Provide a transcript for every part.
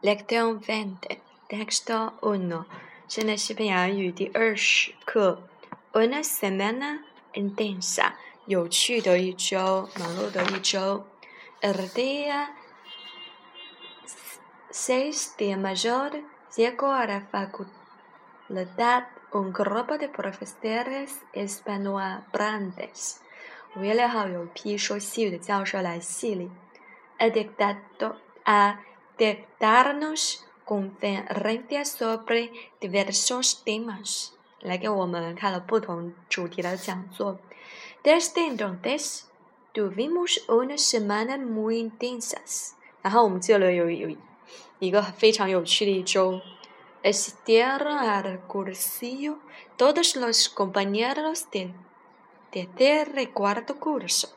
Lección veinte, texto uno，现在西班牙语第二十课。Una semana intensa，有趣的一周，忙碌的一周。El día s i s t e mayor llegó a la facultad un grupo de profesores e s p a n o l e s grandes。五月六号有一批说西语的教授来系里。A dictador a de darnos conferencias sobre diversos temas, Desde entonces tuvimos una semana muy intensas，然后我们记了有有一个非常有趣的一周。Estieron al cursillo todos los compañeros de, cuarto curso.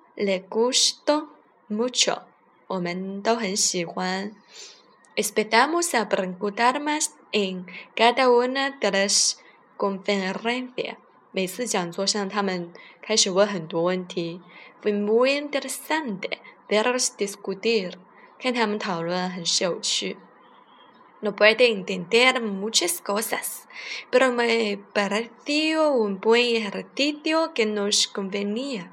le gustó mucho，我们都很喜欢。Esperamos a preguntar más en cada una de las conferencias。每次讲座上，他们开始问很多问题。Fue muy interesante verlos discutir，看他们讨论很是有趣。No puede entender muchas cosas, pero me pareció un buen ejercicio que nos convenía.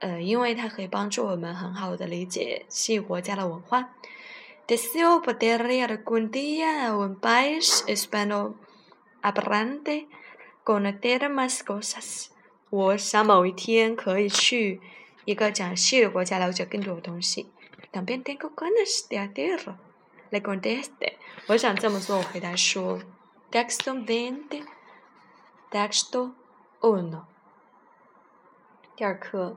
呃，因为它可以帮助我们很好的理解西国家的文化。我想某一天可以去一个讲西的国家，了解更多的东西。我想这么做，我回答说：，第二课。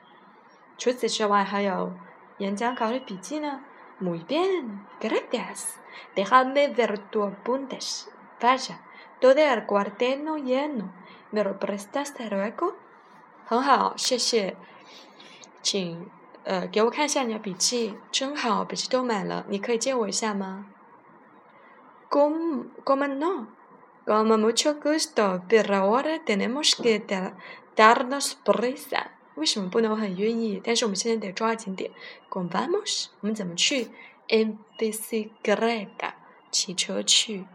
除此之外，还有演讲稿的笔记呢。Muy bien, gracias. Déjame ver tus apuntes. Vaya, todo el cuaderno lleno. ¿Me lo prestas luego? 很好，谢谢。请呃给我看一下你的笔记，真好，笔记都满了，你可以借我一下吗？¿Cómo cómo no? Con mucho gusto, pero ahora tenemos que darnos prisa. 为什么不能？我很愿意，但是我们现在得抓紧点。Guarabos，我们怎么去 e n b i s c i g r e d a 骑车去。